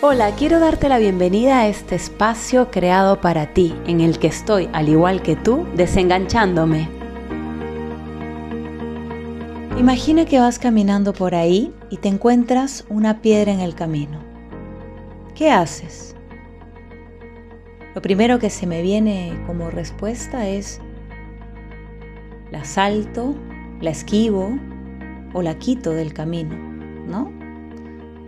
Hola, quiero darte la bienvenida a este espacio creado para ti, en el que estoy, al igual que tú, desenganchándome. Imagina que vas caminando por ahí y te encuentras una piedra en el camino. ¿Qué haces? Lo primero que se me viene como respuesta es, la salto, la esquivo o la quito del camino, ¿no?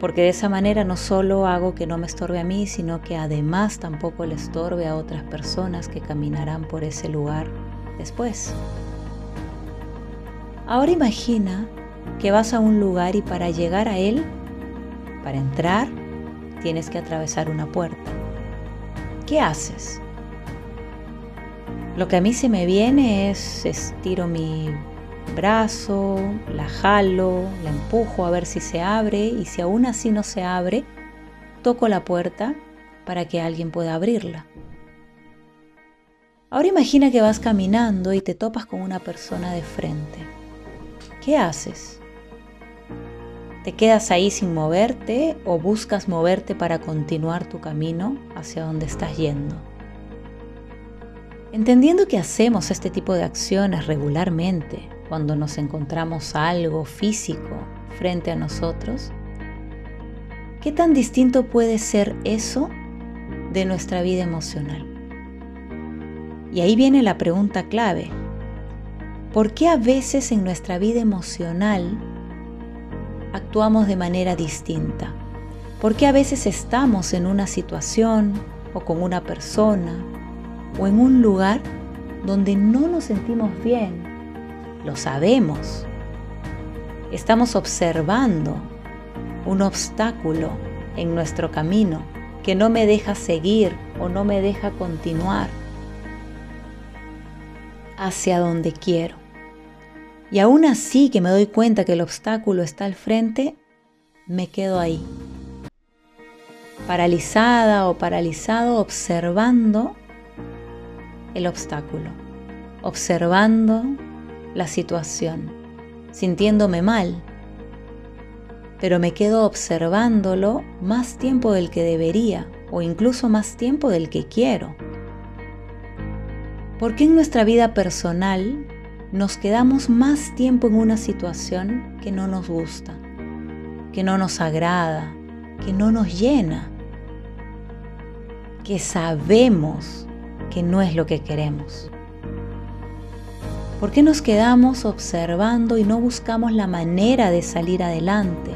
Porque de esa manera no solo hago que no me estorbe a mí, sino que además tampoco le estorbe a otras personas que caminarán por ese lugar después. Ahora imagina que vas a un lugar y para llegar a él, para entrar, tienes que atravesar una puerta. ¿Qué haces? Lo que a mí se me viene es estiro mi brazo, la jalo, la empujo a ver si se abre y si aún así no se abre, toco la puerta para que alguien pueda abrirla. Ahora imagina que vas caminando y te topas con una persona de frente. ¿Qué haces? ¿Te quedas ahí sin moverte o buscas moverte para continuar tu camino hacia donde estás yendo? Entendiendo que hacemos este tipo de acciones regularmente, cuando nos encontramos algo físico frente a nosotros, ¿qué tan distinto puede ser eso de nuestra vida emocional? Y ahí viene la pregunta clave. ¿Por qué a veces en nuestra vida emocional actuamos de manera distinta? ¿Por qué a veces estamos en una situación o con una persona o en un lugar donde no nos sentimos bien lo sabemos. Estamos observando un obstáculo en nuestro camino que no me deja seguir o no me deja continuar hacia donde quiero. Y aún así que me doy cuenta que el obstáculo está al frente, me quedo ahí, paralizada o paralizado observando el obstáculo, observando la situación, sintiéndome mal, pero me quedo observándolo más tiempo del que debería o incluso más tiempo del que quiero. ¿Por qué en nuestra vida personal nos quedamos más tiempo en una situación que no nos gusta, que no nos agrada, que no nos llena, que sabemos que no es lo que queremos? ¿Por qué nos quedamos observando y no buscamos la manera de salir adelante?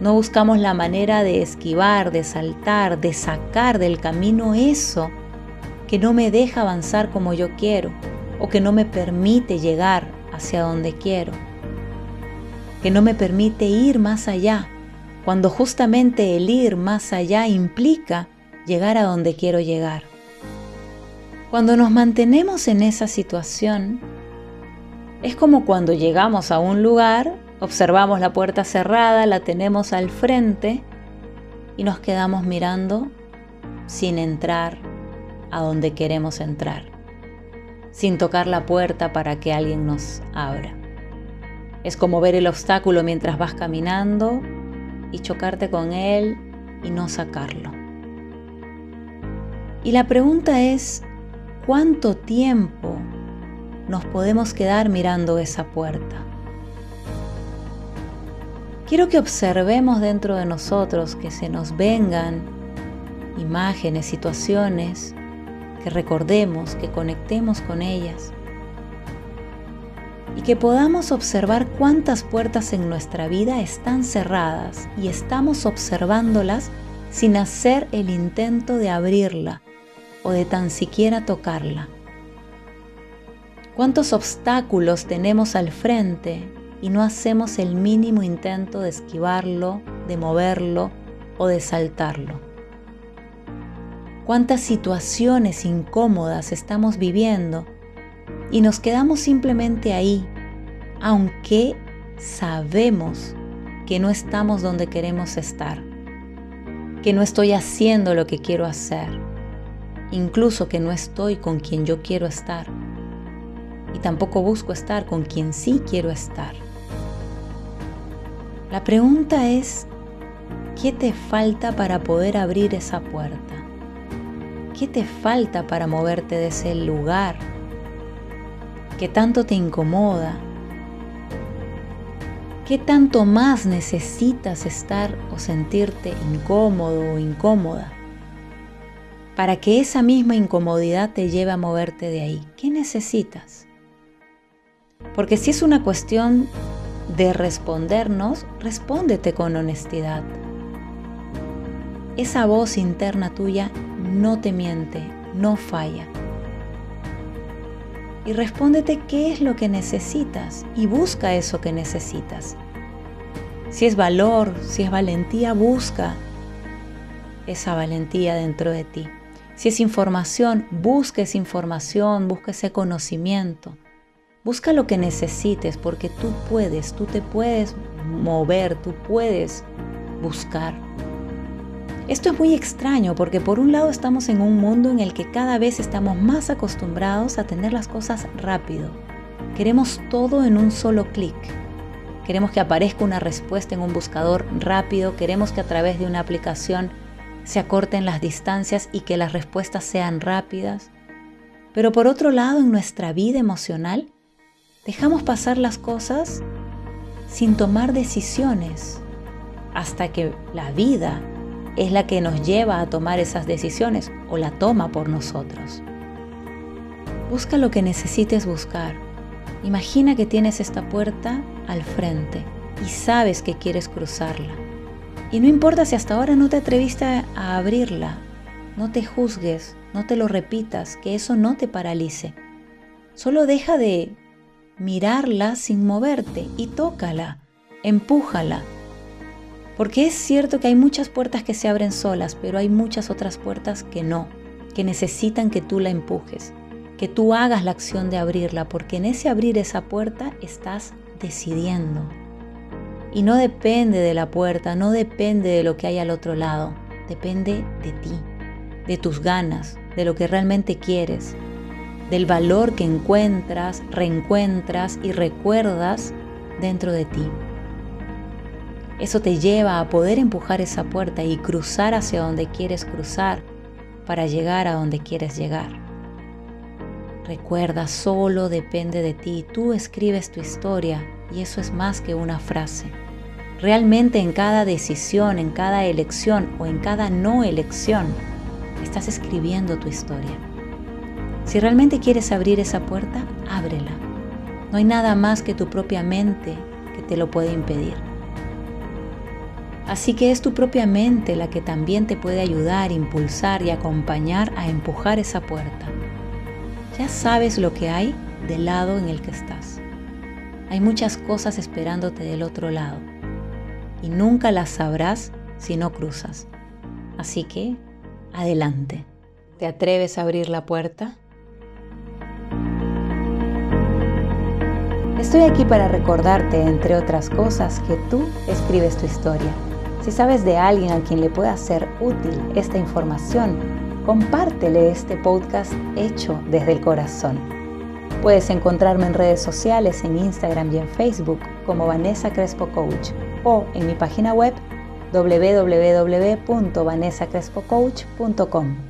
No buscamos la manera de esquivar, de saltar, de sacar del camino eso que no me deja avanzar como yo quiero o que no me permite llegar hacia donde quiero, que no me permite ir más allá, cuando justamente el ir más allá implica llegar a donde quiero llegar. Cuando nos mantenemos en esa situación, es como cuando llegamos a un lugar, observamos la puerta cerrada, la tenemos al frente y nos quedamos mirando sin entrar a donde queremos entrar, sin tocar la puerta para que alguien nos abra. Es como ver el obstáculo mientras vas caminando y chocarte con él y no sacarlo. Y la pregunta es, ¿Cuánto tiempo nos podemos quedar mirando esa puerta? Quiero que observemos dentro de nosotros que se nos vengan imágenes, situaciones, que recordemos, que conectemos con ellas y que podamos observar cuántas puertas en nuestra vida están cerradas y estamos observándolas sin hacer el intento de abrirla o de tan siquiera tocarla. ¿Cuántos obstáculos tenemos al frente y no hacemos el mínimo intento de esquivarlo, de moverlo o de saltarlo? ¿Cuántas situaciones incómodas estamos viviendo y nos quedamos simplemente ahí, aunque sabemos que no estamos donde queremos estar, que no estoy haciendo lo que quiero hacer? Incluso que no estoy con quien yo quiero estar. Y tampoco busco estar con quien sí quiero estar. La pregunta es, ¿Qué te falta para poder abrir esa puerta? ¿Qué te falta para moverte de ese lugar que tanto te incomoda? ¿Qué tanto más necesitas estar o sentirte incómodo o incómoda? Para que esa misma incomodidad te lleve a moverte de ahí. ¿Qué necesitas? Porque si es una cuestión de respondernos, respóndete con honestidad. Esa voz interna tuya no te miente, no falla. Y respóndete qué es lo que necesitas y busca eso que necesitas. Si es valor, si es valentía, busca esa valentía dentro de ti. Si es información, busca esa información, busca ese conocimiento. Busca lo que necesites porque tú puedes, tú te puedes mover, tú puedes buscar. Esto es muy extraño porque por un lado estamos en un mundo en el que cada vez estamos más acostumbrados a tener las cosas rápido. Queremos todo en un solo clic. Queremos que aparezca una respuesta en un buscador rápido, queremos que a través de una aplicación se acorten las distancias y que las respuestas sean rápidas. Pero por otro lado, en nuestra vida emocional, Dejamos pasar las cosas sin tomar decisiones hasta que la vida es la que nos lleva a tomar esas decisiones o la toma por nosotros. Busca lo que necesites buscar. Imagina que tienes esta puerta al frente y sabes que quieres cruzarla. Y no importa si hasta ahora no te atreviste a abrirla, no te juzgues, no te lo repitas, que eso no te paralice. Solo deja de mirarla sin moverte y tócala, empújala. Porque es cierto que hay muchas puertas que se abren solas, pero hay muchas otras puertas que no, que necesitan que tú la empujes, que tú hagas la acción de abrirla, porque en ese abrir esa puerta estás decidiendo. Y no depende de la puerta, no depende de lo que hay al otro lado, depende de ti, de tus ganas, de lo que realmente quieres, del valor que encuentras, reencuentras y recuerdas dentro de ti. Eso te lleva a poder empujar esa puerta y cruzar hacia donde quieres cruzar para llegar a donde quieres llegar. Recuerda, solo depende de ti. Tú escribes tu historia y eso es más que una frase. Realmente en cada decisión, en cada elección o en cada no elección, estás escribiendo tu historia. Si realmente quieres abrir esa puerta, ábrela. No hay nada más que tu propia mente que te lo puede impedir. Así que es tu propia mente la que también te puede ayudar, impulsar y acompañar a empujar esa puerta. Ya sabes lo que hay del lado en el que estás. Hay muchas cosas esperándote del otro lado y nunca las sabrás si no cruzas. Así que, adelante. ¿Te atreves a abrir la puerta? Estoy aquí para recordarte, entre otras cosas, que tú escribes tu historia. Si sabes de alguien a quien le pueda ser útil esta información, compártele este podcast hecho desde el corazón. Puedes encontrarme en redes sociales, en Instagram y en Facebook como Vanessa Crespo Coach o en mi página web www.vanessacrespocoach.com.